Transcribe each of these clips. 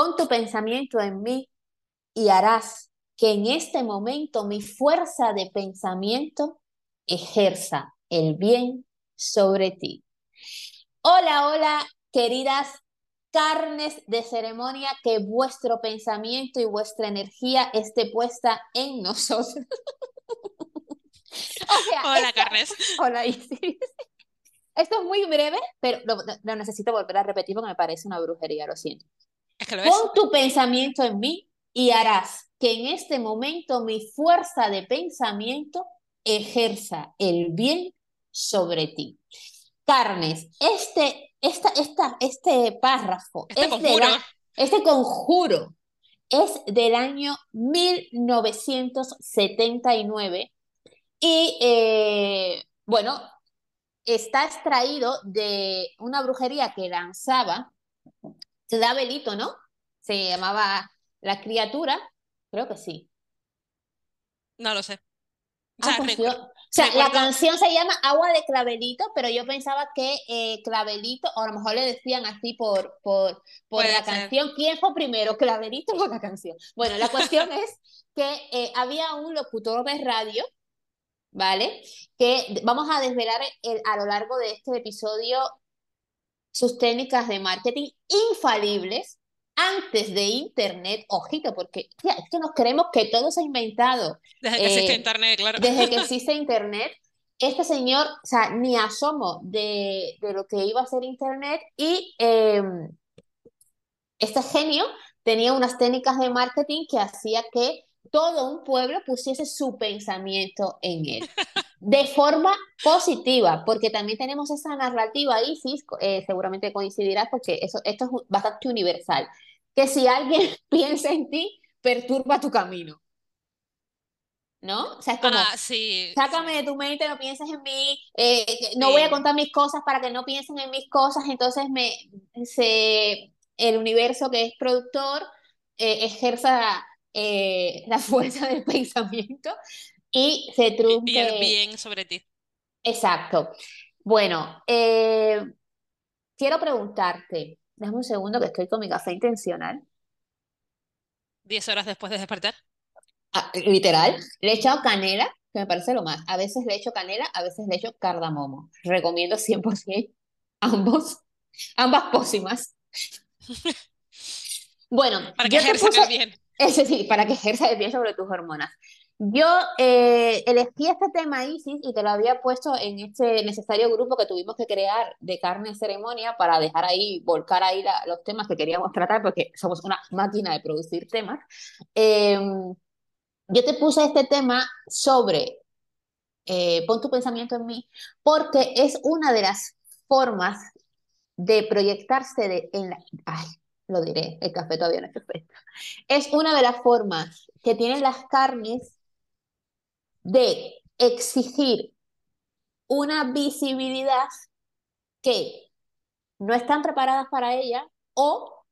Pon tu pensamiento en mí y harás que en este momento mi fuerza de pensamiento ejerza el bien sobre ti. Hola, hola, queridas carnes de ceremonia, que vuestro pensamiento y vuestra energía esté puesta en nosotros. hola, carnes. Hola, Isis. Esto es muy breve, pero lo, necesito volver a repetir porque me parece una brujería, lo siento. Pon tu pensamiento en mí y harás que en este momento mi fuerza de pensamiento ejerza el bien sobre ti. Carnes, este, esta, esta, este párrafo, este conjuro. este conjuro es del año 1979 y eh, bueno, está extraído de una brujería que lanzaba Ciudad Belito, ¿no? Se llamaba La Criatura, creo que sí. No lo sé. O sea, ah, la canción se llama Agua de Clavelito, pero yo pensaba que eh, Clavelito, o a lo mejor le decían así por, por, por la canción. ¿Quién fue primero, Clavelito o la canción? Bueno, la cuestión es que eh, había un locutor de radio ¿vale? Que vamos a desvelar a lo largo de este episodio sus técnicas de marketing infalibles antes de Internet, ojito, porque es que nos creemos que todo se ha inventado. Desde que existe eh, Internet, claro. Desde que existe Internet. Este señor, o sea, ni asomo de, de lo que iba a ser Internet y em, este genio tenía unas técnicas de marketing que hacía que todo un pueblo pusiese su pensamiento en él. De forma positiva, porque también tenemos esa narrativa, Isis, eh, seguramente coincidirás, porque eso, esto es bastante universal, que si alguien piensa en ti, perturba tu camino. ¿no? O sea, es como, ah, sí, sácame de tu mente, no pienses en mí, eh, no voy a contar mis cosas para que no piensen en mis cosas, entonces me, se, el universo que es productor eh, ejerza eh, la fuerza del pensamiento y se trunque. Y bien sobre ti. Exacto. Bueno, eh, quiero preguntarte, déjame un segundo que estoy con mi café intencional. ¿Diez horas después de despertar? Ah, literal, le he echado canela, que me parece lo más. A veces le echo canela, a veces le echo cardamomo. Recomiendo 100% ambos, ambas pócimas. Bueno, para que ejerzan bien. Ese sí, para que ejerza bien sobre tus hormonas. Yo eh, elegí este tema, Isis, y te lo había puesto en este necesario grupo que tuvimos que crear de carne ceremonia para dejar ahí, volcar ahí los temas que queríamos tratar, porque somos una máquina de producir temas. Em, yo te puse este tema sobre, eh, pon tu pensamiento en mí, porque es una de las formas de proyectarse de, en la, ay, lo diré, el café todavía no es perfecto. Es una de las formas que tienen las carnes de exigir una visibilidad que no están preparadas para ella o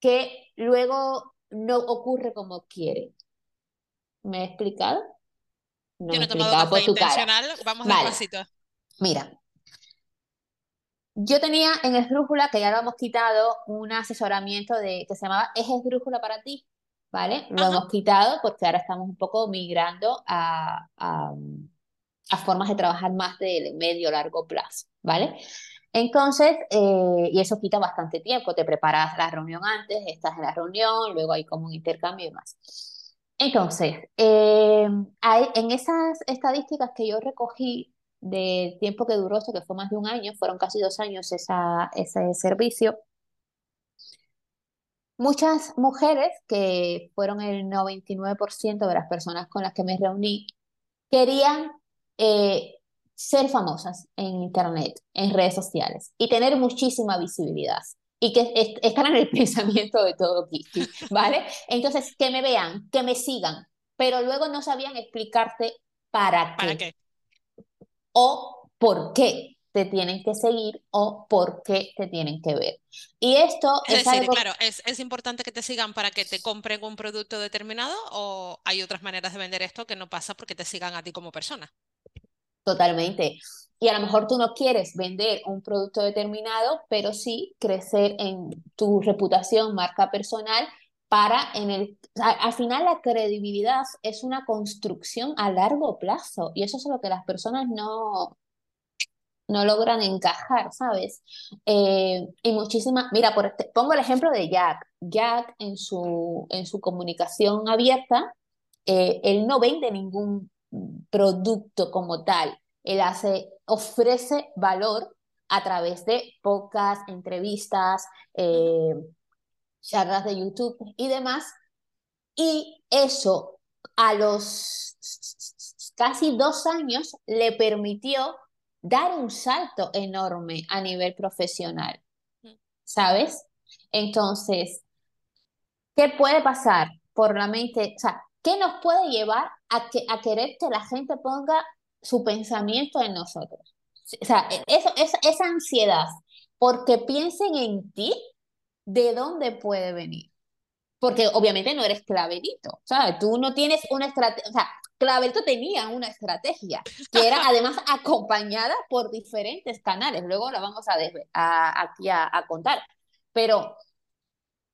que luego no ocurre como quiere. ¿Me he explicado? No Yo no he tomado café intencional, vamos vale. despacito. Mira, yo tenía en Esdrújula, que ya lo hemos quitado, un asesoramiento de, que se llamaba Es Esdrújula para ti, ¿vale? Lo hemos quitado porque ahora estamos un poco migrando a, a, formas de trabajar más de medio largo plazo, ¿vale? Entonces, eh, y eso quita bastante tiempo, te preparas la reunión antes, estás en la reunión, luego hay como un intercambio y demás. Entonces, eh, hay, en esas estadísticas que yo recogí de tiempo que duró, que fue más de un año, fueron casi dos años esa, ese servicio. Muchas mujeres, que fueron el 99% de las personas con las que me reuní, querían eh, ser famosas en Internet, en redes sociales y tener muchísima visibilidad y que están en el pensamiento de todo Kitty, ¿vale? Entonces, que me vean, que me sigan, pero luego no sabían explicarte para ¿Para qué? o por qué te tienen que seguir o por qué te tienen que ver. Y esto es, decir, claro, ¿es, ¿es importante que te sigan para que te compren un producto determinado o hay otras maneras de vender esto que no pasa porque te sigan a ti como persona? Totalmente. y a lo mejor tú no quieres vender un producto determinado, pero sí crecer en tu reputación, marca personal, para en el, al final la credibilidad es una construcción a largo plazo y eso es lo que las personas no, no logran encajar, ¿sabes? Eh, y muchísimas, mira, por, este, pongo el ejemplo de Jack. Jack en su, en su comunicación abierta, eh, él no vende ningún producto como tal, él hace, ofrece valor a través de pocas entrevistas, eh, charlas de YouTube y demás, y eso a los casi dos años le permitió dar un salto enorme a nivel profesional, ¿sabes? Entonces, ¿qué puede pasar por la mente? O sea, ¿qué nos puede llevar a, que, a querer que la gente ponga su pensamiento en nosotros? O sea, eso, esa, esa ansiedad, porque piensen en ti, ¿de dónde puede venir? Porque obviamente no eres claverito, ¿sabes? Tú no tienes una estrategia, o sea, Clavelto tenía una estrategia que era además acompañada por diferentes canales. Luego la vamos a, aquí a, contar. Pero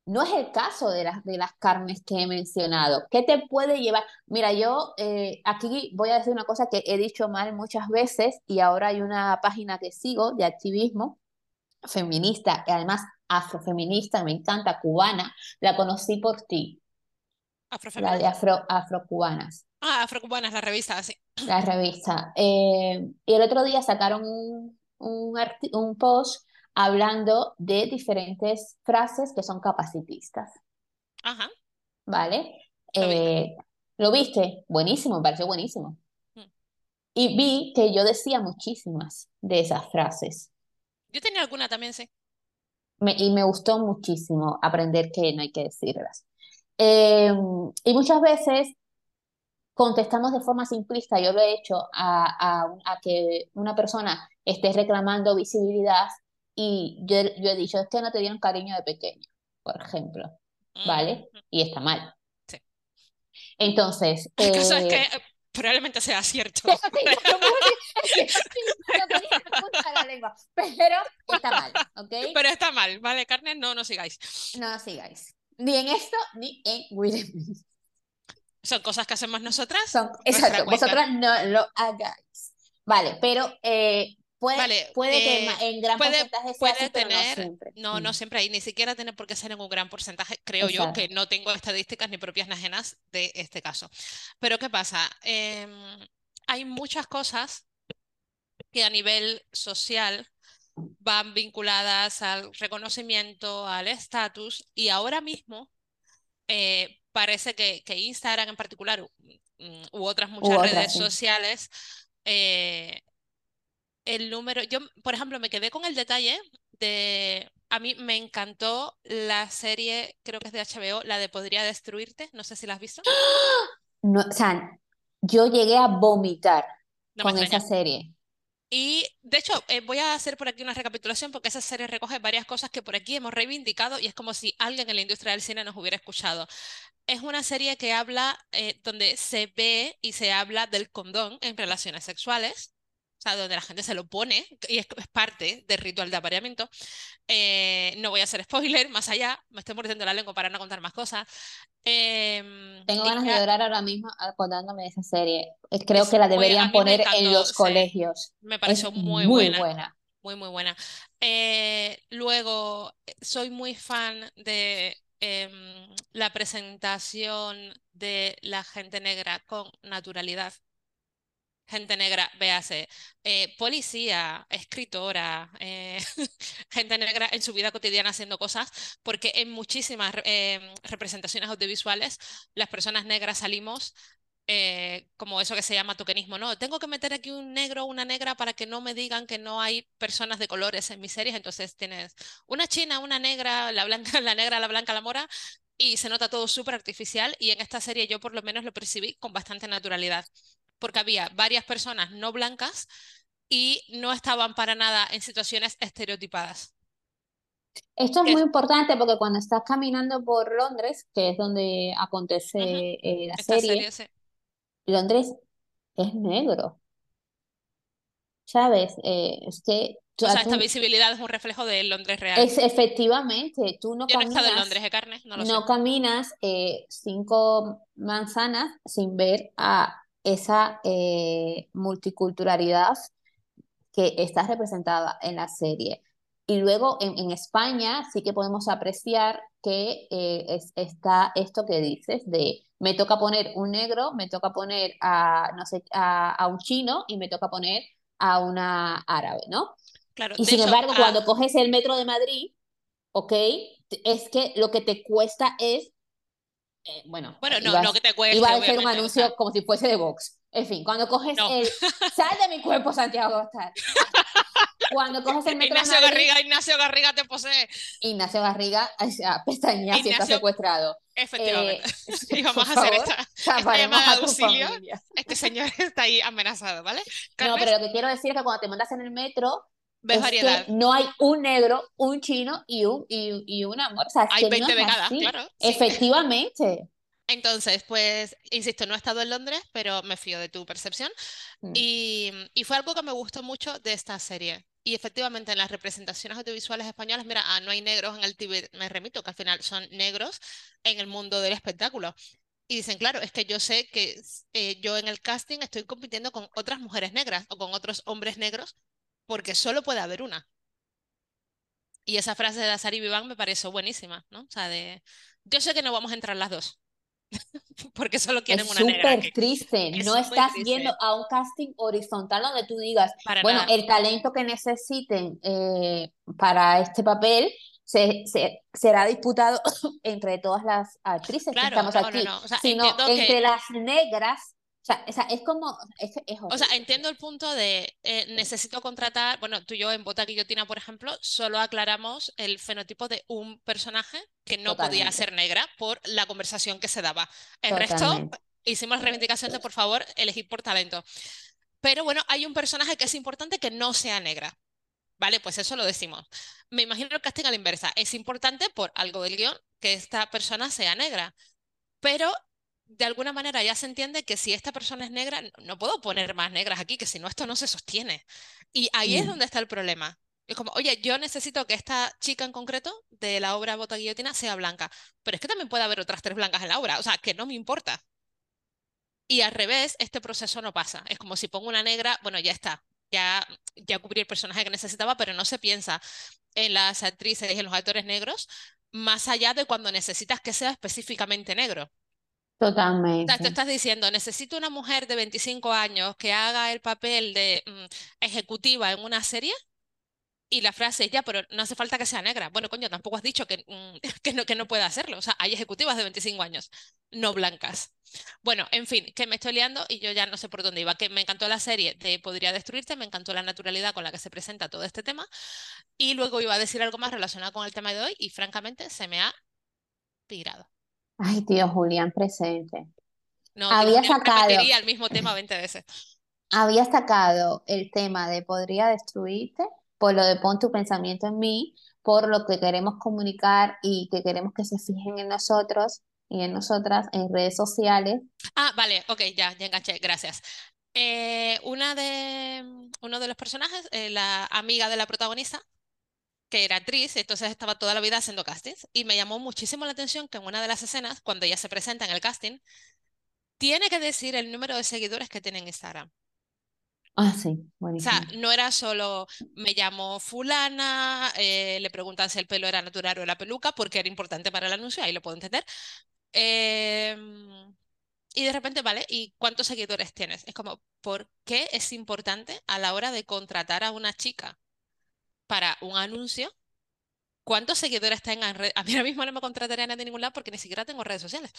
no es el caso de las, de las carnes que he mencionado. ¿Qué te puede llevar? Mira, yo eh, aquí voy a decir una cosa que he dicho mal muchas veces y ahora hay una página que sigo de activismo feminista y además afrofeminista, me encanta, cubana. La conocí por ti. La de afro, afrocubanas. Ah, Afrocubanas, la revista, sí. La revista. Eh, y el otro día sacaron un, un, post hablando de diferentes frases que son capacitistas. Ajá. ¿Vale? Eh, ¿Lo viste? Buenísimo, me pareció buenísimo. Mm. Y vi que yo decía muchísimas de esas frases. Yo tenía alguna también, sí. y me gustó muchísimo aprender que no hay que decirlas. Eh, y muchas veces contestamos de forma simplista, yo lo he hecho, a, a, que una persona esté reclamando visibilidad y yo, yo, he dicho, es que no te dieron cariño de pequeño, por ejemplo, ¿vale? Y está mal. Sí. Entonces... El caso es que eh, probablemente sea cierto. pero está mal, ¿ok? Pero está mal, ¿vale? Carne, no nos sigáis. No nos sigáis. Ni en esto, ni en Will son cosas que hacemos nosotras. Son, exacto, vosotras no lo hagáis. Vale, pero eh, puede, puede que eh, en gran porcentaje sea así, tener, no siempre. No, no mm. siempre hay, ni siquiera tiene por qué ser en un gran porcentaje, creo yo, que no tengo estadísticas ni propias ni ajenas de este caso. Pero ¿qué pasa? Em, hay muchas cosas que a nivel social van vinculadas al reconocimiento, al estatus, y ahora mismo eh, parece que, que, Instagram en particular mm, u, otras muchas redes sociales, eh, el número, yo por ejemplo me quedé con el detalle de, a mí me encantó la serie, creo que es de HBO, la de Podría Destruirte, no sé si la has visto. No, o sea, yo llegué a vomitar con esa serie. Y de hecho, eh, voy a hacer por aquí una recapitulación porque esa serie recoge varias cosas que por aquí hemos reivindicado y es como si alguien en la industria del cine nos hubiera escuchado. Es una serie que habla, eh, donde se ve y se habla del condón en relaciones sexuales, o sea, donde la gente se lo pone y es, parte del ritual de apareamiento. Eh, no voy a hacer spoiler, más allá, me estoy mordiendo la lengua para no contar más cosas. Em, Tengo ganas de llorar ahora mismo acordándome de esa serie. Creo que la deberían poner en los colegios. Me pareció muy, buena. Muy, muy buena. Eh, luego, soy muy fan de em, la presentación de la gente negra con naturalidad gente negra, véase, eh, policía, escritora, eh, gente negra en su vida cotidiana haciendo cosas, porque en muchísimas eh, representaciones audiovisuales las personas negras salimos como eso que se llama tokenismo, ¿no? Tengo que meter aquí un negro o una negra para que no me digan que no hay personas de colores en mis series, entonces tienes una china, una negra, la blanca, la negra, la blanca, la mora, y se nota todo súper artificial. Y en esta serie yo por lo menos lo percibí con bastante naturalidad porque había varias personas no blancas y no estaban para nada en situaciones estereotipadas. Esto es muy importante porque cuando estás caminando por Londres, que es donde acontece eh, la serie, Londres es negro. ¿sabes? Eh, es que... O sea, esta visibilidad es un reflejo de Londres real. Es, efectivamente, tú no Yo caminas... no he estado en Londres, ¿eh, Carne? No, lo no caminas eh, cinco manzanas sin ver a esa eh, multiculturalidad que está representada en la serie. Y luego en, en España sí que podemos apreciar que eh, está esto que dices de me toca poner un negro, me toca poner a, no sé, a, a un chino y me toca poner a una árabe, ¿no? Claro, y sin hecho, embargo, ah, cuando coges el metro de Madrid, ¿ok? Es que lo que te cuesta es, eh, bueno, Bueno, no, no que te cueste, iba a hacer un anuncio como si fuese de Vox. En fin, cuando coges No. el, sal de mi cuerpo, Santiago Bastar. Cuando coges el metro de Ignacio Madrid, Garriga, Ignacio Garriga te posee. Ignacio Garriga, o sea, pestañea si está secuestrado. Efectivamente. Eh, y vamos a hacer favor, esta, esta llamada a de auxilio. familia. Este señor está ahí amenazado, ¿vale? No, pero lo que quiero decir es que cuando te montas en el metro, ves es variedad. que no hay un negro, un chino y un, y, y un amor. O sea, Hay que 20 no de es cada, así. claro, sí. Efectivamente. Entonces, pues, insisto, no he estado en Londres, pero me fío de tu percepción. Mm. Y, y fue algo que me gustó mucho de esta serie. Y efectivamente, en las representaciones audiovisuales españolas, mira, ah, no hay negros en el TV, me remito, que al final son negros en el mundo del espectáculo. Y dicen, claro, es que yo sé que eh, yo en el casting estoy compitiendo con otras mujeres negras o con otros hombres negros, porque solo puede haber una. Y esa frase de Azar y Viván me pareció buenísima, ¿no? O sea, de, yo sé que no vamos a entrar las dos, porque solo quieren Es una negra súper aquí. triste. Es No estás triste. yendo a un casting horizontal donde tú digas, Para bueno, nada. el talento que necesiten eh, para este papel se, se- será disputado entre todas las actrices que estamos no, no, aquí, no. O sea, sino que- entre las negras. O sea, o sea, es como, es, es O sea, entiendo el punto de eh, necesito contratar, bueno, tú y yo en Bota Guillotina, por ejemplo, solo aclaramos el fenotipo de un personaje que no podía Totalmente. ser negra por la conversación que se daba. El resto Totalmente. hicimos la reivindicación de, por favor, elegir por talento. Pero bueno, hay un personaje que es importante que no sea negra. Vale, pues eso lo decimos. Me imagino el casting a la inversa. Es importante por algo del guion que esta persona sea negra. Pero de alguna manera ya se entiende que si esta persona es negra, no- puedo poner más negras aquí, que si no esto no se sostiene. Y ahí es Mm. donde está el problema. Es como, oye, yo necesito que esta chica en concreto de la obra Bota Guillotina sea blanca, pero es que también puede haber otras tres blancas en la obra, o sea, que no me importa. Y al revés, este proceso no pasa. Es como si pongo una negra, bueno, ya está, ya, ya cubrí el personaje que necesitaba, pero no se piensa en las actrices y en los actores negros más allá de cuando necesitas que sea específicamente negro. O sea, tú Totalmente. estás diciendo, necesito una mujer de 25 años que haga el papel de mm, ejecutiva en una serie. Y la frase es, ya, pero no hace falta que sea negra. Bueno, coño, tampoco has dicho que, mm, que no, que no pueda hacerlo. O sea, hay ejecutivas de 25 años, no blancas. Bueno, en fin, que me estoy liando y yo ya no sé por dónde iba. Que me encantó la serie de Podría Destruirte, me encantó la naturalidad con la que se presenta todo este tema. Y luego iba a decir algo más relacionado con el tema de hoy y francamente se me ha pirado. Ay, tío, Julián presente. No, Había sacado- el mismo tema 20 veces. Había sacado el tema de podría destruirte por lo de pon tu pensamiento en mí, por lo que queremos comunicar y que queremos que se fijen en nosotros y en nosotras en redes sociales. Ah, vale, ok, ya, ya enganché, gracias. Eh, una de, uno de los personajes, eh, la amiga de la protagonista, que era actriz, entonces estaba toda la vida haciendo castings, y me llamó muchísimo la atención que en una de las escenas, cuando ella se presenta en el casting, tiene que decir el número de seguidores que tiene en Instagram. Ah, sí, O sea, no era solo me llamo fulana, eh, le preguntan si el pelo era natural o la peluca, porque era importante para el anuncio, ahí lo puedo entender. Em, y de repente, vale, ¿y cuántos seguidores tienes? Es como, ¿por qué es importante a la hora de contratar a una chica para un anuncio? ¿Cuántos seguidores tenga en redes? A mí ahora mismo no me contratarían de ningún lado porque ni siquiera tengo redes sociales.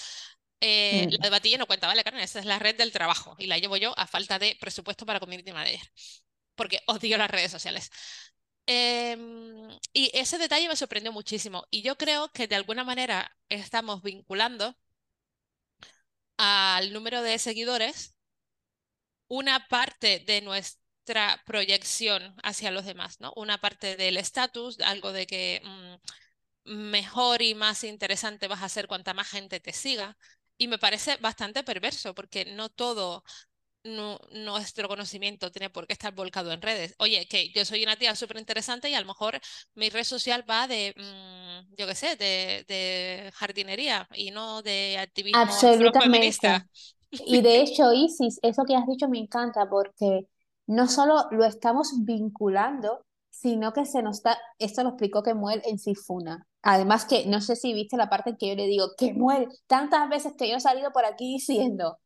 Eh, Mm. La de Batilla no cuenta, ¿vale, Karen? Esa es la red del trabajo y la llevo yo a falta de presupuesto para community manager, porque odio las redes sociales. Em, y ese detalle me sorprendió muchísimo y yo creo que de alguna manera estamos vinculando al número de seguidores una parte de nuestra proyección hacia los demás, ¿no? Una parte del estatus, algo de que mm, mejor y más interesante vas a ser cuanta más gente te siga. Y me parece bastante perverso porque no todo nuestro conocimiento tiene por qué estar volcado en redes. Oye, que yo soy una tía súper interesante y a lo mejor mi red social va de, mm, yo qué sé, de, jardinería y no de activismo Absolutamente. Y de hecho, Isis, eso que has dicho me encanta porque no solo lo estamos vinculando, sino que se nos está, esto lo explicó Kemuel en Sifuna. Además que no sé si viste la parte en que yo le digo, Kemuel, tantas veces que yo he salido por aquí diciendo,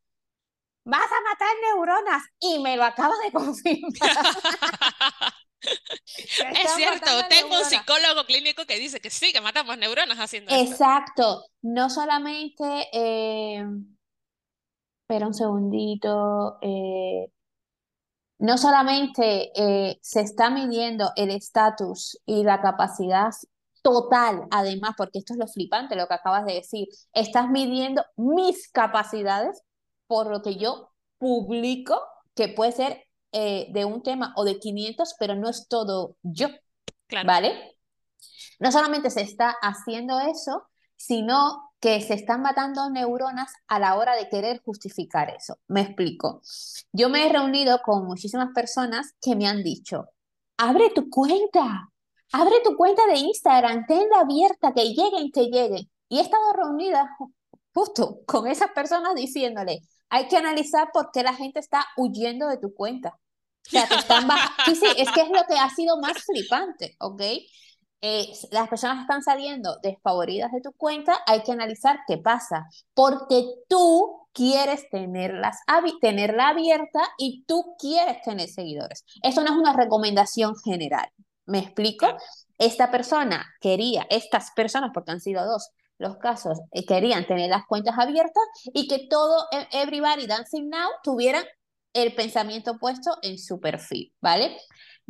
vas a matar neuronas y me lo acaba de confirmar. es cierto, tengo un psicólogo clínico que dice que sí, que matamos neuronas haciendo Exacto. Exacto, no solamente, eh... espera un segundito, eh... no solamente eh, se está midiendo el estatus y la capacidad total, además, porque esto es lo flipante, lo que acabas de decir, estás midiendo mis capacidades por lo que yo publico, que puede ser eh, de un tema o de 500, pero no es todo yo. ¿Vale? No solamente se está haciendo eso, sino que se están matando neuronas a la hora de querer justificar eso. Me explico. Yo me he reunido con muchísimas personas que me han dicho, abre tu cuenta, abre tu cuenta de Instagram, tenla abierta, que lleguen, que lleguen. Y he estado reunida justo con esas personas diciéndole, hay que analizar por qué la gente está huyendo de tu cuenta. O sea, te están Sí, sí, es que es lo que ha sido más flipante, ¿ok? Eh, las personas están saliendo desfavoridas de tu cuenta, hay que analizar qué pasa, porque tú quieres tenerlas, tenerla abierta y tú quieres tener seguidores. Eso no es una recomendación general. ¿Me explico? Esta persona quería, estas personas, porque han sido dos, los casos eh, querían tener las cuentas abiertas y que todo e, Everybody Dancing Now tuvieran el pensamiento puesto en su perfil, ¿vale?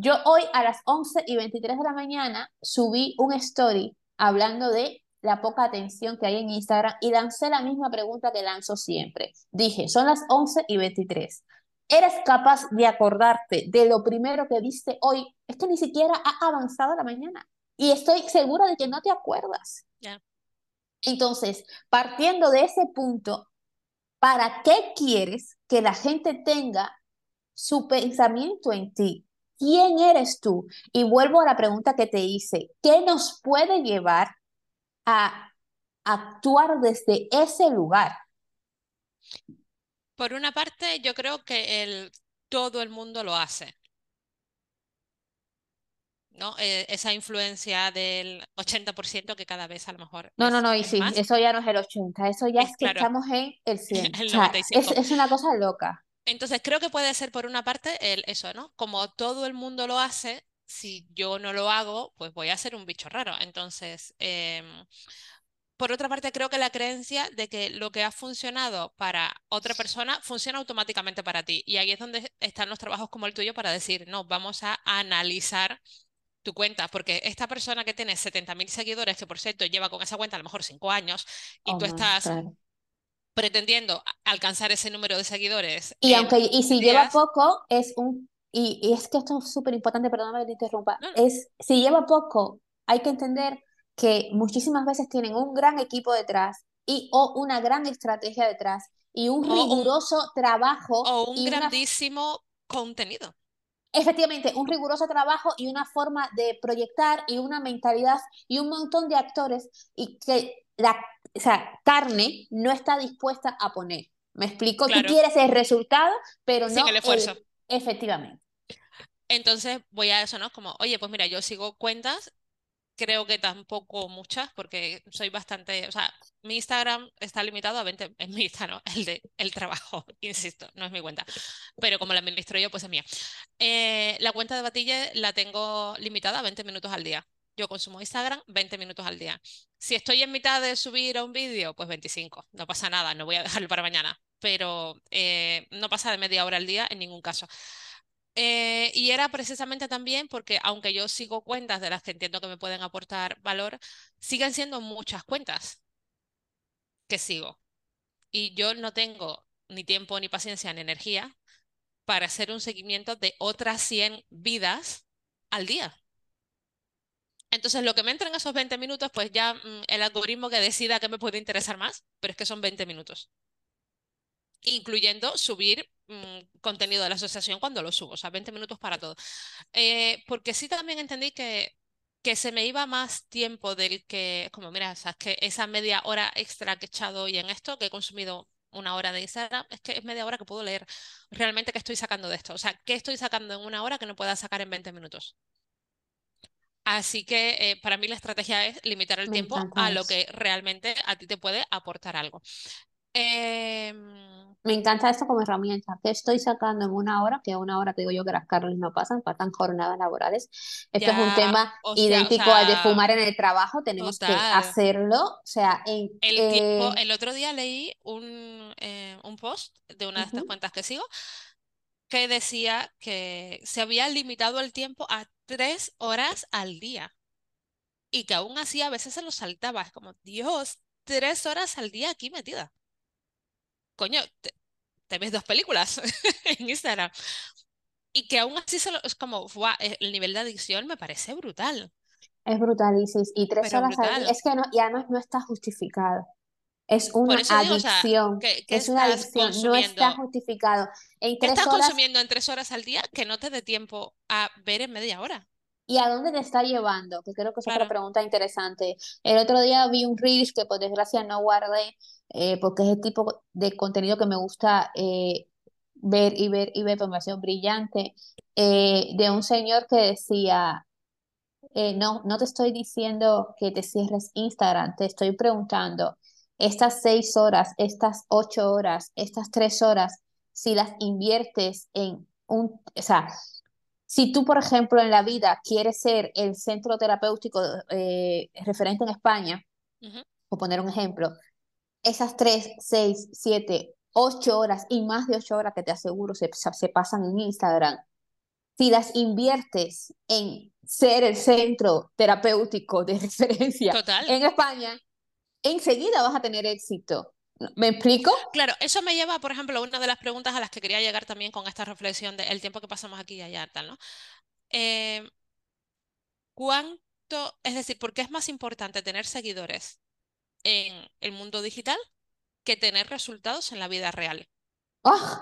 Yo hoy a las 11 y 23 de la mañana subí un story hablando de la poca atención que hay en Instagram y lancé la misma pregunta que lanzo siempre. Dije, son las 11 y 23. ¿Eres capaz de acordarte de lo primero que viste hoy? Es que ni siquiera ha avanzado la mañana y estoy segura de que no te acuerdas. Entonces, partiendo de ese punto, ¿para qué quieres que la gente tenga su pensamiento en ti? ¿Quién eres tú? Y vuelvo a la pregunta que te hice, ¿qué nos puede llevar a actuar desde ese lugar? Por una parte, yo creo que el, todo el mundo lo hace. ¿no? Eh, esa influencia del 80% que cada vez a lo mejor. No, no, no, y sí, eso ya no es el 80, eso ya es, que estamos en el 100. es, una cosa loca. Entonces, creo que puede ser por una parte el, eso, ¿no? Como todo el mundo lo hace, si yo no lo hago, pues voy a ser un bicho raro. Entonces, em, por otra parte, creo que la creencia de que lo que ha funcionado para otra persona funciona automáticamente para ti. Y ahí es donde están los trabajos como el tuyo para decir, no, vamos a analizar tu cuenta, porque esta persona que tiene 70.000 seguidores, que por cierto lleva con esa cuenta a lo mejor 5 años, y tú estás pretendiendo alcanzar ese número de seguidores. Y aunque y si lleva poco, es un... Y, es que esto es súper importante, perdóname que te interrumpa, es si lleva poco, hay que entender que muchísimas veces tienen un gran equipo detrás y o una gran estrategia detrás y un riguroso trabajo. O un grandísimo contenido. Efectivamente, un riguroso trabajo y una forma de proyectar y una mentalidad y un montón de actores y que la o sea, carne no está dispuesta a poner. ¿Me explico? Tú quieres el resultado, pero no el esfuerzo. efectivamente. Entonces voy a eso, ¿no? Como, oye, pues mira, yo sigo cuentas creo que tampoco muchas, porque soy bastante, o sea, mi Instagram está limitado a 20, es mi Instagram, el de el trabajo, insisto, no es mi cuenta, pero como la administro yo, pues es mía. Eh, la cuenta de Batille la tengo limitada a 20 minutos al día. Yo consumo Instagram 20 minutos al día. Si estoy en mitad de subir a un vídeo, pues 25, no pasa nada, no voy a dejarlo para mañana, pero eh, no pasa de media hora al día en ningún caso. Eh, y era precisamente también porque, aunque yo sigo cuentas de las que entiendo que me pueden aportar valor, siguen siendo muchas cuentas que sigo. Y yo no tengo ni tiempo, ni paciencia, ni energía para hacer un seguimiento de otras 100 vidas al día. Entonces, lo que me entra en esos 20 minutos, pues ya mm, el algoritmo que decida que me puede interesar más, pero es que son 20 minutos. incluyendo subir mm, contenido de la asociación cuando lo subo, o sea, 20 minutos para todo. Eh, porque sí también entendí que, que se me iba más tiempo del que, como mira, sabes que esa media hora extra que he echado hoy en esto, que he consumido una hora de Instagram, es que es media hora que puedo leer realmente qué estoy sacando de esto. O sea, qué estoy sacando en una hora que no pueda sacar en 20 minutos. Así que eh, para mí la estrategia es limitar el tiempo a lo que realmente a ti te puede aportar algo. Em, me encanta esto como herramienta. ¿Qué estoy sacando en una hora? Que una hora te digo yo que las Carlos no pasan, pasan jornadas laborales. Esto es un tema idéntico al de fumar en el trabajo. Tenemos que hacerlo. O sea, en, el, eh, el otro día leí un, eh, un post de una de estas cuentas que sigo que decía que se había limitado el tiempo a tres horas al día y que aún así a veces se lo saltaba. Es como, Dios, tres horas al día aquí metida coño, te, ves dos películas en Instagram. Y que aún así es como, eh, el nivel de adicción me parece brutal. Es brutal, Y tres horas al día, es que no, y además no está justificado. Es una adicción. es una adicción, no está justificado. ¿Qué estás consumiendo en tres horas al día que no te dé tiempo a ver en media hora? ¿Y a dónde te está llevando? Que creo que es otra pregunta interesante. El otro día vi un Reels que por desgracia no guardé, eh, porque es el tipo de contenido que me gusta eh, ver y ver y ver, información brillante, eh, de un señor que decía, no, no te estoy diciendo que te cierres Instagram, te estoy preguntando, estas seis horas, estas ocho horas, estas tres horas, si las inviertes en un, o sea, si tú, por ejemplo, en la vida quieres ser el centro terapéutico referente en España, por poner un ejemplo, esas tres, seis, siete, ocho horas y más de ocho horas que te aseguro se, se pasan en Instagram, si las inviertes en ser el centro terapéutico de referencia en España, enseguida vas a tener éxito. ¿Me explico? Claro, eso me lleva, por ejemplo, a una de las preguntas a las que quería llegar también con esta reflexión del tiempo que pasamos aquí y allá, tal, ¿no? Eh, ¿Cuánto, es decir, por qué es más importante tener seguidores en el mundo digital que tener resultados en la vida real. ¡Oh!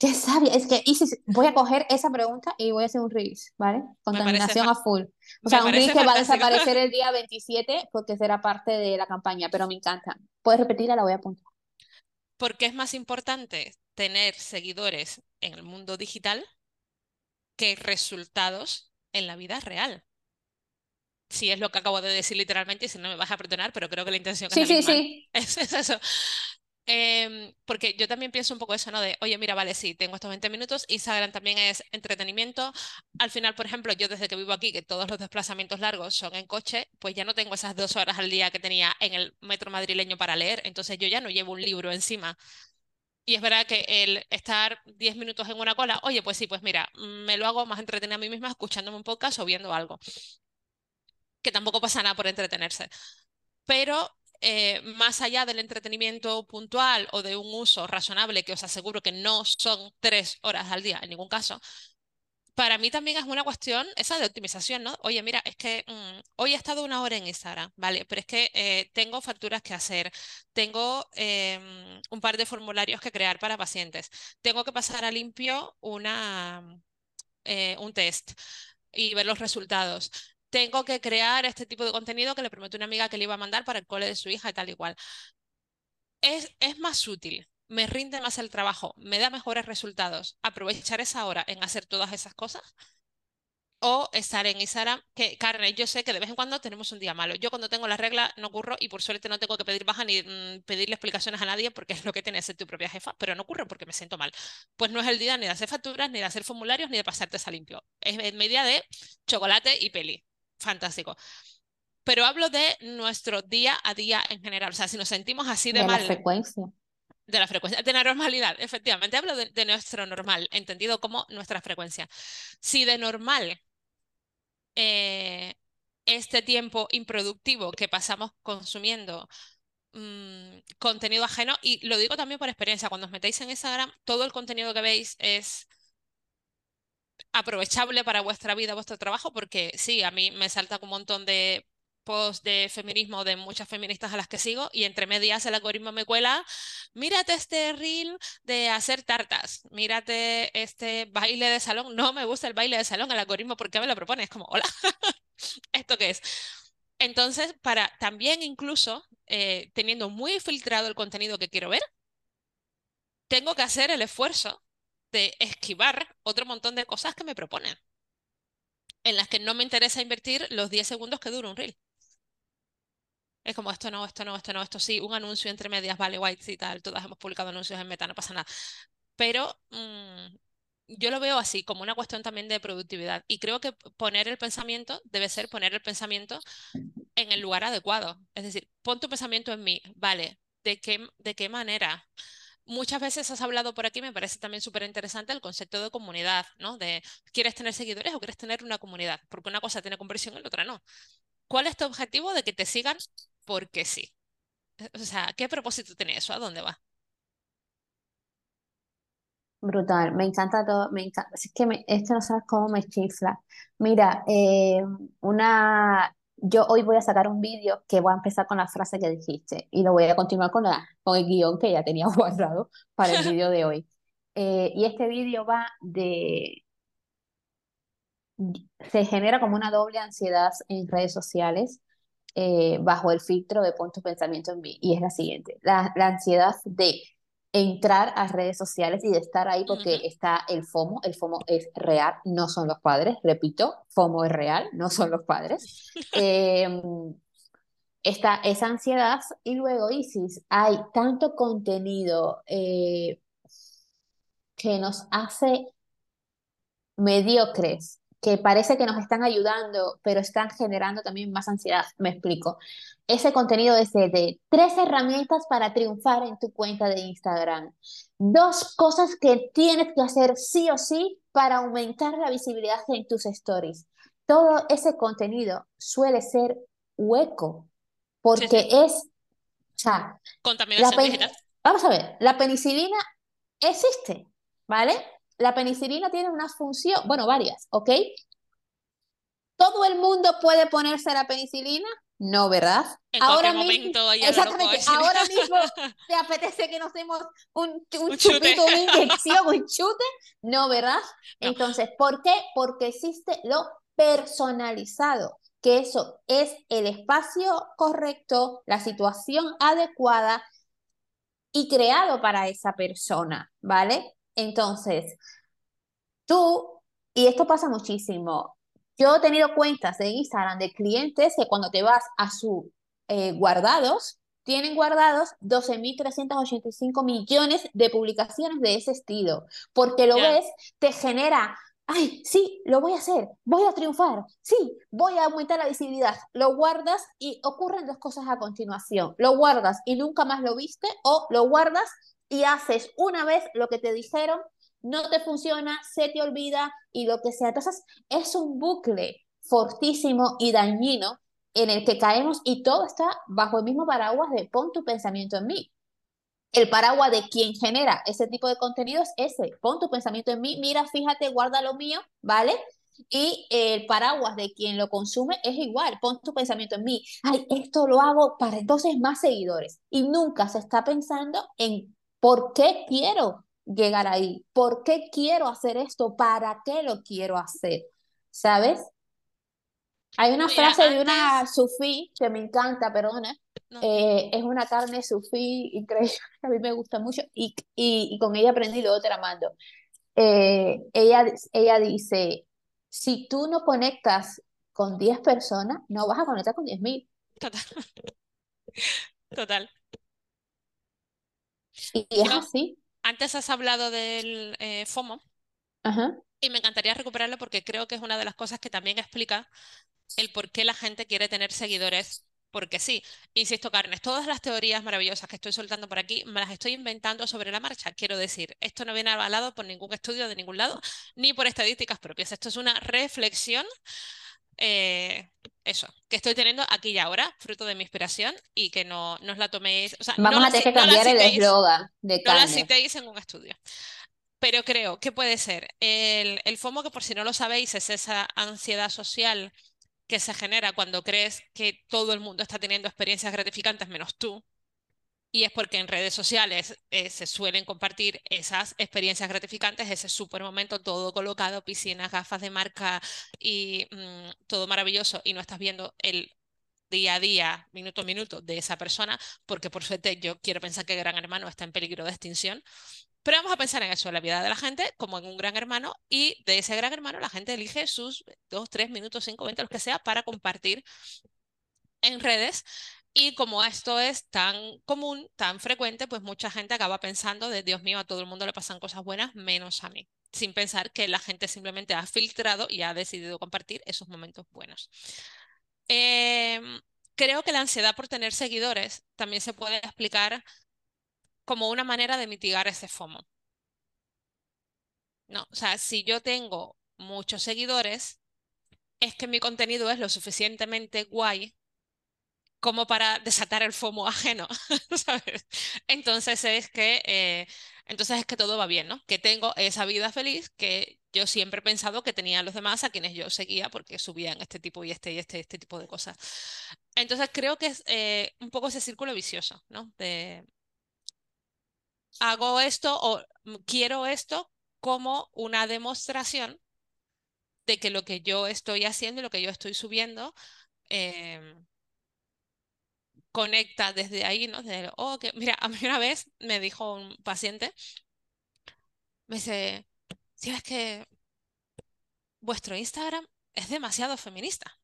¡Qué sabia! Es que voy a coger esa pregunta y voy a hacer un Reels, ¿vale? Contaminación a full. O sea, un Reels que va a desaparecer el día 27 porque será parte de la campaña, pero me encanta. ¿Puedes repetirla? La voy a apuntar. Porque es más importante tener seguidores en el mundo digital que resultados en la vida real si es lo que acabo de decir literalmente, si no me vas a perdonar, pero creo que la intención sí, es sí, sí. Es, eso. Em, porque yo también pienso un poco eso, ¿no? De, oye, mira, vale, sí, tengo estos 20 minutos, Instagram también es entretenimiento. Al final, por ejemplo, yo desde que vivo aquí, que todos los desplazamientos largos son en coche, pues ya no tengo esas dos horas al día que tenía en el metro madrileño para leer, entonces yo ya no llevo un libro encima. Y es verdad que el estar 10 minutos en una cola, oye, pues sí, pues mira, me lo hago más entretenido a mí misma escuchándome un podcast o viendo algo que tampoco pasa nada por entretenerse. Pero eh, más allá del entretenimiento puntual o de un uso razonable, que os aseguro que no son tres horas al día en ningún caso, para mí también es una cuestión esa de optimización, ¿no? Oye, mira, es que mm, hoy he estado una hora en Instagram, ¿vale? Pero es que eh, tengo facturas que hacer, tengo em, un par de formularios que crear para pacientes, tengo que pasar a limpio una, eh, un test y ver los resultados tengo que crear este tipo de contenido que le prometí a una amiga que le iba a mandar para el cole de su hija y tal y cual. Es, es más útil, me rinde más el trabajo, me da mejores resultados aprovechar esa hora en hacer todas esas cosas o estar en Instagram, que carne, yo sé que de vez en cuando tenemos un día malo. Yo cuando tengo la regla no ocurro y por suerte no tengo que pedir baja ni mm, pedirle explicaciones a nadie porque es lo que tiene ser tu propia jefa, pero no ocurre porque me siento mal. Pues no es el día ni de hacer facturas, ni de hacer formularios, ni de pasarte a limpio. Es mi día de chocolate y peli fantástico. Pero hablo de nuestro día a día en general. O sea, si nos sentimos así de, de mal. La frecuencia. De la frecuencia, de la normalidad, efectivamente. Hablo de, nuestro normal, entendido como nuestra frecuencia. Si de normal eh, este tiempo improductivo que pasamos consumiendo mm, contenido ajeno, y lo digo también por experiencia, cuando os metéis en Instagram, todo el contenido que veis es aprovechable para vuestra vida, vuestro trabajo, porque sí, a mí me salta un montón de post de feminismo de muchas feministas a las que sigo y entre medias el algoritmo me cuela, mírate este reel de hacer tartas, mírate este baile de salón, no me gusta el baile de salón, el algoritmo, ¿por qué me lo propone? Es como, hola, ¿esto qué es? Entonces, para también incluso eh, teniendo muy filtrado el contenido que quiero ver, tengo que hacer el esfuerzo de esquivar otro montón de cosas que me proponen, en las que no me interesa invertir los 10 segundos que dura un reel. Es como esto no, esto no, esto no, esto sí, un anuncio entre medias, vale, white y tal, todas hemos publicado anuncios en Meta, no pasa nada. Pero mm, yo lo veo así, como una cuestión también de productividad. Y creo que poner el pensamiento debe ser poner el pensamiento en el lugar adecuado. Es decir, pon tu pensamiento en mí, vale, ¿de qué, de qué manera? Muchas veces has hablado por aquí, me parece también súper interesante el concepto de comunidad, ¿no? De, ¿quieres tener seguidores o quieres tener una comunidad? Porque una cosa tiene conversión y la otra no. ¿Cuál es tu objetivo de que te sigan porque sí? O sea, ¿qué propósito tiene eso? ¿A dónde va? Brutal, me encanta todo, me encanta, es que me, esto no sabes cómo me chifla. Mira, eh, una, yo hoy voy a sacar un vídeo que voy a empezar con la frase que dijiste y lo voy a continuar con, la, con el guion que ya tenía guardado para el vídeo de hoy. Eh, y este vídeo va de... Se genera como una doble ansiedad en redes sociales eh, bajo el filtro de pon tu pensamiento en mí. Y es la siguiente, la, la ansiedad de entrar a redes sociales y de estar ahí porque está el FOMO, el FOMO es real, no son los padres, repito, FOMO es real, no son los padres. Em, está esa ansiedad y luego Isis, hay tanto contenido eh, que nos hace mediocres que parece que nos están ayudando, pero están generando también más ansiedad. Me explico. Ese contenido es de tres herramientas para triunfar en tu cuenta de Instagram. Dos cosas que tienes que hacer sí o sí para aumentar la visibilidad en tus stories. Todo ese contenido suele ser hueco, porque es... O sea, Vamos a ver, la penicilina existe, ¿vale? La penicilina tiene una función, bueno, varias, ¿ok? ¿Todo el mundo puede ponerse la penicilina? No, ¿verdad? ahora mismo, exactamente, ahora mismo te apetece que nos demos un, un, chupito, una inyección, un chute, no, ¿verdad? Entonces, ¿por qué? Porque existe lo personalizado, que eso es el espacio correcto, la situación adecuada y creado para esa persona, ¿vale? Entonces, tú, y esto pasa muchísimo, yo he tenido cuentas de Instagram de clientes que cuando te vas a sus eh, guardados, tienen guardados 12.385 millones de publicaciones de ese estilo, porque lo ves, te genera, ay, sí, lo voy a hacer, voy a triunfar, sí, voy a aumentar la visibilidad, lo guardas y ocurren dos cosas a continuación, lo guardas y nunca más lo viste o lo guardas y haces una vez lo que te dijeron, no te funciona, se te olvida y lo que sea. Entonces, es un bucle fortísimo y dañino en el que caemos y todo está bajo el mismo paraguas de pon tu pensamiento en mí. El paraguas de quien genera ese tipo de contenidos es ese, pon tu pensamiento en mí, mira, fíjate, guarda lo mío, ¿vale? Y el paraguas de quien lo consume es igual, pon tu pensamiento en mí, ay, esto lo hago para entonces más seguidores. Y nunca se está pensando en ¿Por qué quiero llegar ahí? ¿Por qué quiero hacer esto? ¿Para qué lo quiero hacer? ¿Sabes? Hay una frase de una sufí que me encanta, perdona. Eh, es una carne sufí increíble, a mí me gusta mucho y, y, con ella aprendí lo otro amando. Eh, ella, ella dice, si tú no conectas con 10 personas, no vas a conectar con 10.000. Total. Total. Y es así. Antes has hablado del eh, FOMO y me encantaría recuperarlo porque creo que es una de las cosas que también explica el por qué la gente quiere tener seguidores. Porque sí, insisto, Carnes, todas las teorías maravillosas que estoy soltando por aquí me las estoy inventando sobre la marcha. Quiero decir, esto no viene avalado por ningún estudio de ningún lado, ni por estadísticas propias. Esto es una reflexión eh, eso, que estoy teniendo aquí y ahora, fruto de mi inspiración, y que no, os la toméis. Vamos a tener que cambiar el eslogan de No la citéis en un estudio. Pero creo que puede ser el, el FOMO, que por si no lo sabéis, es esa ansiedad social que se genera cuando crees que todo el mundo está teniendo experiencias gratificantes menos tú. Y es porque en redes sociales eh, se suelen compartir esas experiencias gratificantes, ese super momento, todo colocado, piscinas, gafas de marca y mm, todo maravilloso, y no estás viendo el día a día, minuto a minuto de esa persona, porque por suerte yo quiero pensar que Gran Hermano está en peligro de extinción. Pero vamos a pensar en eso, en la vida de la gente, como en un gran hermano, y de ese gran hermano la gente elige sus dos, tres minutos, cinco, veinte, los que sea, para compartir en redes. Y como esto es tan común, tan frecuente, pues mucha gente acaba pensando de, Dios mío, a todo el mundo le pasan cosas buenas, menos a mí, sin pensar que la gente simplemente ha filtrado y ha decidido compartir esos momentos buenos. Em, creo que la ansiedad por tener seguidores también se puede explicar como una manera de mitigar ese FOMO. No, o sea, si yo tengo muchos seguidores, es que mi contenido es lo suficientemente guay como para desatar el FOMO ajeno. Entonces es que, eh, entonces es que todo va bien, ¿no? Que tengo esa vida feliz que yo siempre he pensado que tenían los demás a quienes yo seguía porque subían este tipo y este y este, este tipo de cosas. Entonces creo que es eh, un poco ese círculo vicioso, ¿no? De hago esto o quiero esto como una demostración de que lo que yo estoy haciendo y lo que yo estoy subiendo em, conecta desde ahí, ¿no? oh, que, mira, a mí una vez me dijo un paciente, me dice, si es que vuestro Instagram es demasiado feminista.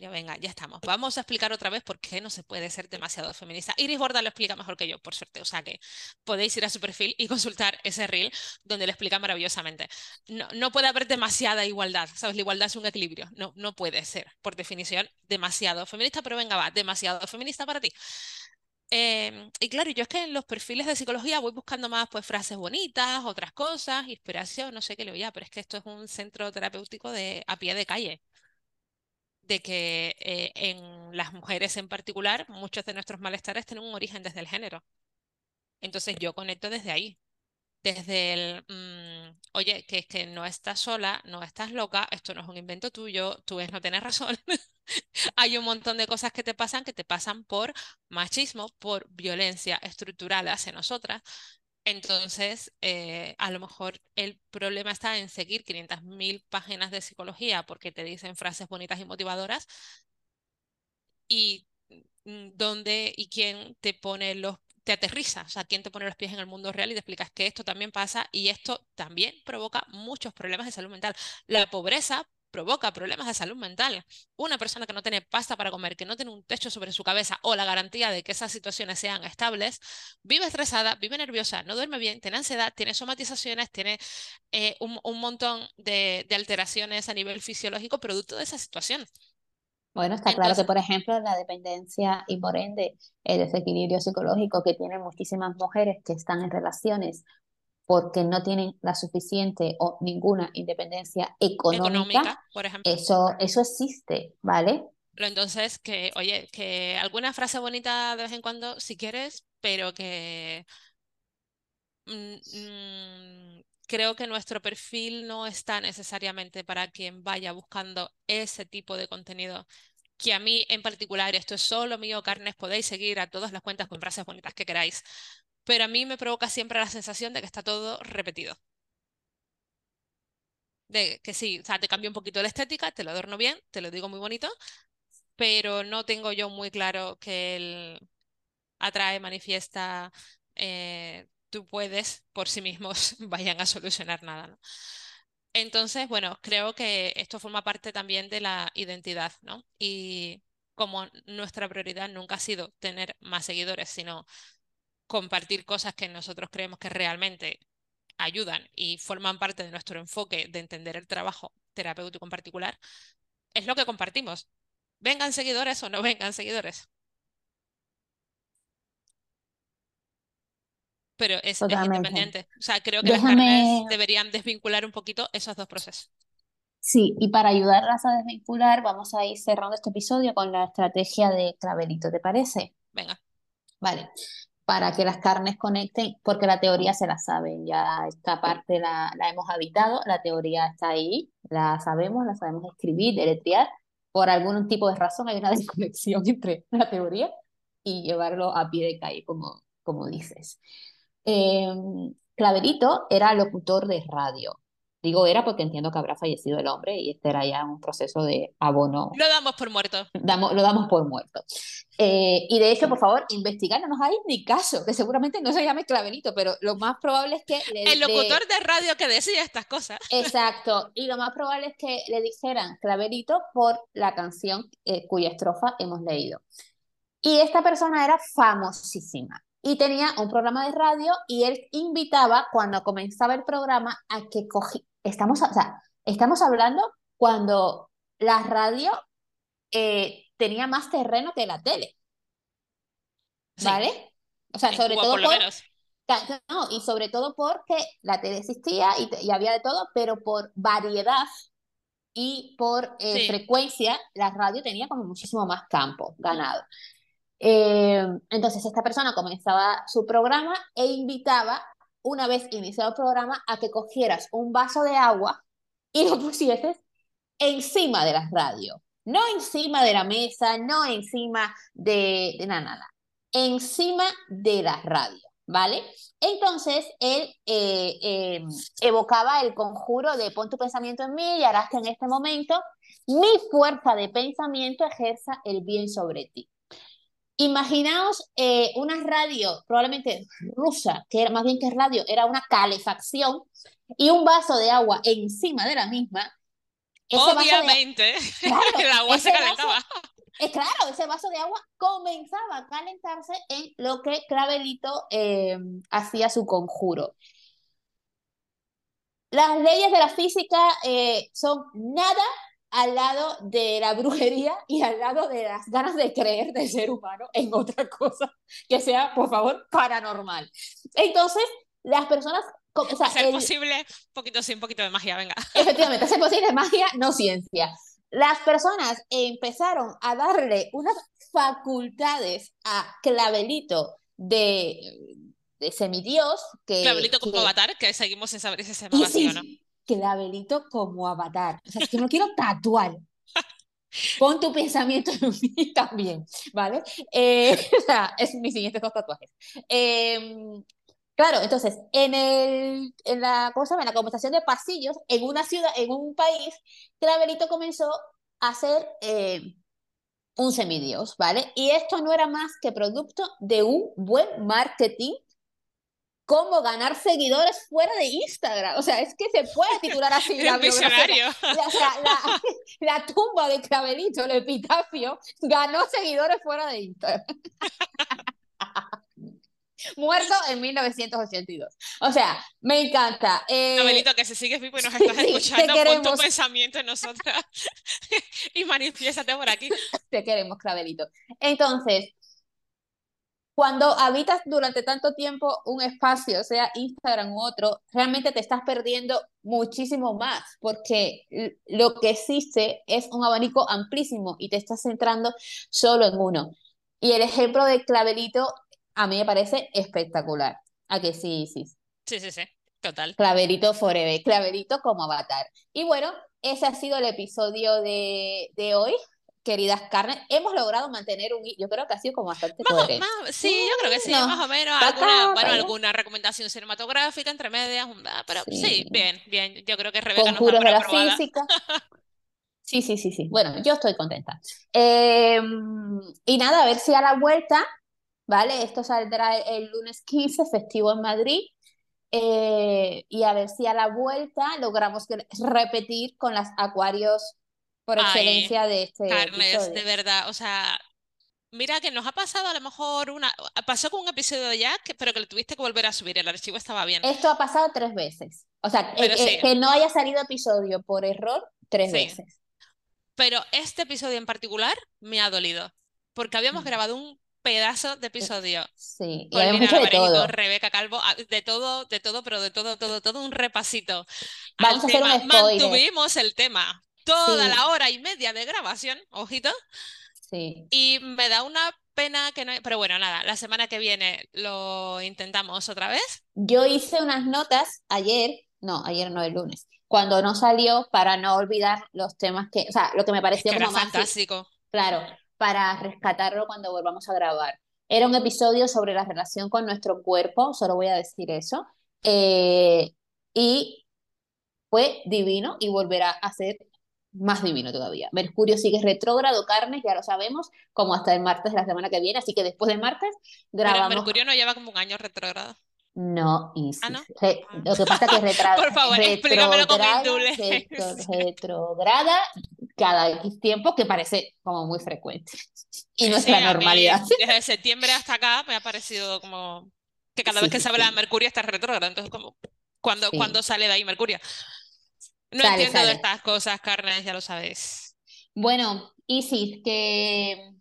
Ya venga, ya estamos. Vamos a explicar otra vez por qué no se puede ser demasiado feminista. Iris Borda lo explica mejor que yo, por suerte. O sea que podéis ir a su perfil y consultar ese reel donde le explica maravillosamente. No, no puede haber demasiada igualdad, ¿sabes? La igualdad es un equilibrio. No, no puede ser, por definición, demasiado feminista, pero venga, va, demasiado feminista para ti. Em, y claro, yo es que en los perfiles de psicología voy buscando más pues frases bonitas, otras cosas, inspiración, no sé qué le voy a, pero es que esto es un centro terapéutico de a pie de calle de que eh, en las mujeres en particular muchos de nuestros malestares tienen un origen desde el género. Entonces yo conecto desde ahí, desde el, mm, oye, que es que no estás sola, no estás loca, esto no es un invento tuyo, tú ves no tienes razón. Hay un montón de cosas que te pasan que te pasan por machismo, por violencia estructural hacia nosotras. Entonces, eh, a lo mejor el problema está en seguir 500.000 páginas de psicología porque te dicen frases bonitas y motivadoras y mm, dónde y quién te pone los te aterriza, o sea, quién te pone los pies en el mundo real y te explicas que esto también pasa y esto también provoca muchos problemas de salud mental. La pobreza provoca problemas de salud mental. Una persona que no tiene pasta para comer, que no tiene un techo sobre su cabeza o la garantía de que esas situaciones sean estables, vive estresada, vive nerviosa, no duerme bien, tiene ansiedad, tiene somatizaciones, tiene eh, un, montón de, alteraciones a nivel fisiológico producto de esa situación. Bueno, está claro que, por ejemplo, la dependencia y por ende el desequilibrio psicológico que tienen muchísimas mujeres que están en relaciones porque no tienen la suficiente o ninguna independencia económica, por ejemplo. Eso, eso existe, ¿vale? Entonces, que, oye, que alguna frase bonita de vez en cuando, si quieres, pero que mm, mm, creo que nuestro perfil no está necesariamente para quien vaya buscando ese tipo de contenido que a mí en particular, esto es solo mío, carnes, podéis seguir a todas las cuentas con frases bonitas que queráis, pero a mí me provoca siempre la sensación de que está todo repetido. De que sí, o sea, te cambio un poquito la estética, te lo adorno bien, te lo digo muy bonito, pero no tengo yo muy claro que él atrae, manifiesta, eh, tú puedes por sí mismos vayan a solucionar nada, ¿no? Entonces, bueno, creo que esto forma parte también de la identidad, ¿no? Y como nuestra prioridad nunca ha sido tener más seguidores, sino compartir cosas que nosotros creemos que realmente ayudan y forman parte de nuestro enfoque de entender el trabajo terapéutico en particular, es lo que compartimos. Vengan seguidores o no vengan seguidores. Pero es, independiente. O sea, creo que las carnes deberían desvincular un poquito esos dos procesos. Sí, y para ayudarlas a desvincular, vamos a ir cerrando este episodio con la estrategia de clavelito, ¿te parece? Venga. Vale para que las carnes conecten, porque la teoría se la saben, ya esta parte la, la hemos habitado, la teoría está ahí, la sabemos, la sabemos escribir, deletrear, por algún tipo de razón hay una desconexión entre la teoría y llevarlo a pie de calle, como, como dices. Em, Claverito era locutor de radio. Digo era porque entiendo que habrá fallecido el hombre y este era ya un proceso de abono. Lo damos por muerto. Damos, lo damos por muerto. Eh, y de hecho, por favor, investigar, no nos hay ni caso, que seguramente no se llame Claverito, pero lo más probable es que... el locutor de... radio que decía estas cosas. Exacto, y lo más probable es que le dijeran Claverito por la canción eh, cuya estrofa hemos leído. Y esta persona era famosísima y tenía un programa de radio y él invitaba cuando comenzaba el programa a que cogí, estamos, o sea, estamos hablando cuando la radio eh, tenía más terreno que la tele. ¿Vale? O sea, sobre todo por, no, y sobre todo porque la tele existía y, había de todo, pero por variedad y por eh, frecuencia, la radio tenía como muchísimo más campo ganado. Eh, entonces, esta persona comenzaba su programa e invitaba, una vez iniciado el programa, a que cogieras un vaso de agua y lo pusieses encima de la radio. No encima de la mesa, no encima de, de nada, nada. Encima de la radio, ¿vale? Entonces, él eh, em, evocaba el conjuro de pon tu pensamiento en mí y harás que en este momento mi fuerza de pensamiento ejerza el bien sobre ti. Imaginaos eh, una radio, probablemente rusa, que era más bien que radio, era una calefacción y un vaso de agua encima de la misma. Obviamente, el agua se calentaba. Eh, claro, ese vaso de agua comenzaba a calentarse en lo que Clavelito eh, hacía su conjuro. Las leyes de la física son nada al lado de la brujería y al lado de las ganas de creer del ser humano en otra cosa que sea, por favor, paranormal. Entonces, las personas... O sea, ser posible, un poquito sí, un poquito de magia, venga. Efectivamente, ser posible magia, no ciencia. Las personas empezaron a darle unas facultades a Clavelito de, de semidios. Que, Clavelito como avatar, que seguimos sin saber si se llama así o no clavelito como avatar. O sea, es que no quiero tatuar. Pon tu pensamiento en mí también, ¿vale? Eh, o sea, es mis siguientes dos tatuajes. Em, claro, entonces, en, el, en la. En la conversación de pasillos, en una ciudad, en un país, Clavelito comenzó a hacer eh, un semidios, ¿vale? Y esto no era más que producto de un buen marketing cómo ganar seguidores fuera de Instagram. O sea, es que se puede titular así la La, la, tumba de Clavelito, el epitafio, ganó seguidores fuera de Instagram. Muerto en 1982. O sea, me encanta. Eh... que se sigues vivo y nos estás escuchando, pon tu pensamiento en nosotras y manifiéstate por aquí. Te queremos, Clavelito. Entonces, cuando habitas durante tanto tiempo un espacio, sea Instagram u otro, realmente te estás perdiendo muchísimo más, porque lo que existe es un abanico amplísimo y te estás centrando solo en uno. Y el ejemplo de Clavelito a mí me parece espectacular. ¿A que sí, sí? Sí, sí, sí, total. Clavelito Forever, Clavelito como avatar. Y bueno, ese ha sido el episodio de, de hoy queridas carnes, hemos logrado mantener un... Yo creo que ha sido como bastante coherente. sí, yo creo que sí, más o menos. Alguna, bueno, alguna recomendación cinematográfica entre medias, pero sí. bien, bien. Yo creo que Rebeca Conjuros de la física. Sí, sí, sí, sí. Bueno, yo estoy contenta. Em, y nada, a ver si a la vuelta, ¿vale? Esto saldrá el, lunes 15, festivo en Madrid. Eh, y a ver si a la vuelta logramos repetir con las acuarios por excelencia de este Carnes, de verdad, o sea, mira que nos ha pasado a lo mejor una, pasó con un episodio de Jack, pero que lo tuviste que volver a subir, el archivo estaba bien. Esto ha pasado tres veces, o sea, eh, eh, que no haya salido episodio por error tres veces. Pero este episodio en particular me ha dolido, porque habíamos mm. grabado un pedazo de episodio. Sí, y había mucho de todo. Rebeca Calvo, ah, de todo, de todo, pero de todo, todo, todo un repasito. Vamos a hacer un spoiler. Mantuvimos el tema, toda la hora y media de grabación, ojito. Sí. Y me da una pena que no... Pero bueno, nada, la semana que viene lo intentamos otra vez. Yo hice unas notas ayer, no, ayer no, el lunes. cuando no salió para no olvidar los temas que, o sea, lo que me pareció como más fantástico. Claro, para rescatarlo cuando volvamos a grabar. Era un episodio sobre la relación con nuestro cuerpo, solo voy a decir eso. Eh, y fue divino y volverá a ser más divino todavía. Mercurio sigue retrógrado, carnes, ya lo sabemos, como hasta el martes de la semana que viene, así que después de martes grabamos. Pero Mercurio no lleva como un año retrógrado. No, y ¿Ah, no? lo que pasa es que retrograda. Por favor, explícamelo como Retrograda cada X tiempo, que parece como muy frecuente. Y no es la normalidad. desde septiembre hasta acá me ha parecido como que cada vez que se habla de Mercurio está retrógrado. Entonces, como, ¿cuándo, ¿cuándo sale de ahí Mercurio? No entiendo de estas cosas, carnes, ya lo sabes. Bueno, Isis, que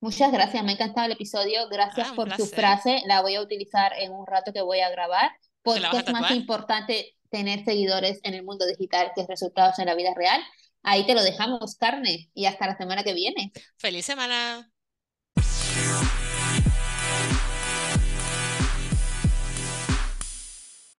muchas gracias, me ha encantado el episodio. Gracias ah, por tu frase, la voy a utilizar en un rato que voy a grabar, porque es más importante tener seguidores en el mundo digital que resultados en la vida real. Ahí te lo dejamos, carne, y hasta la semana que viene. Feliz semana.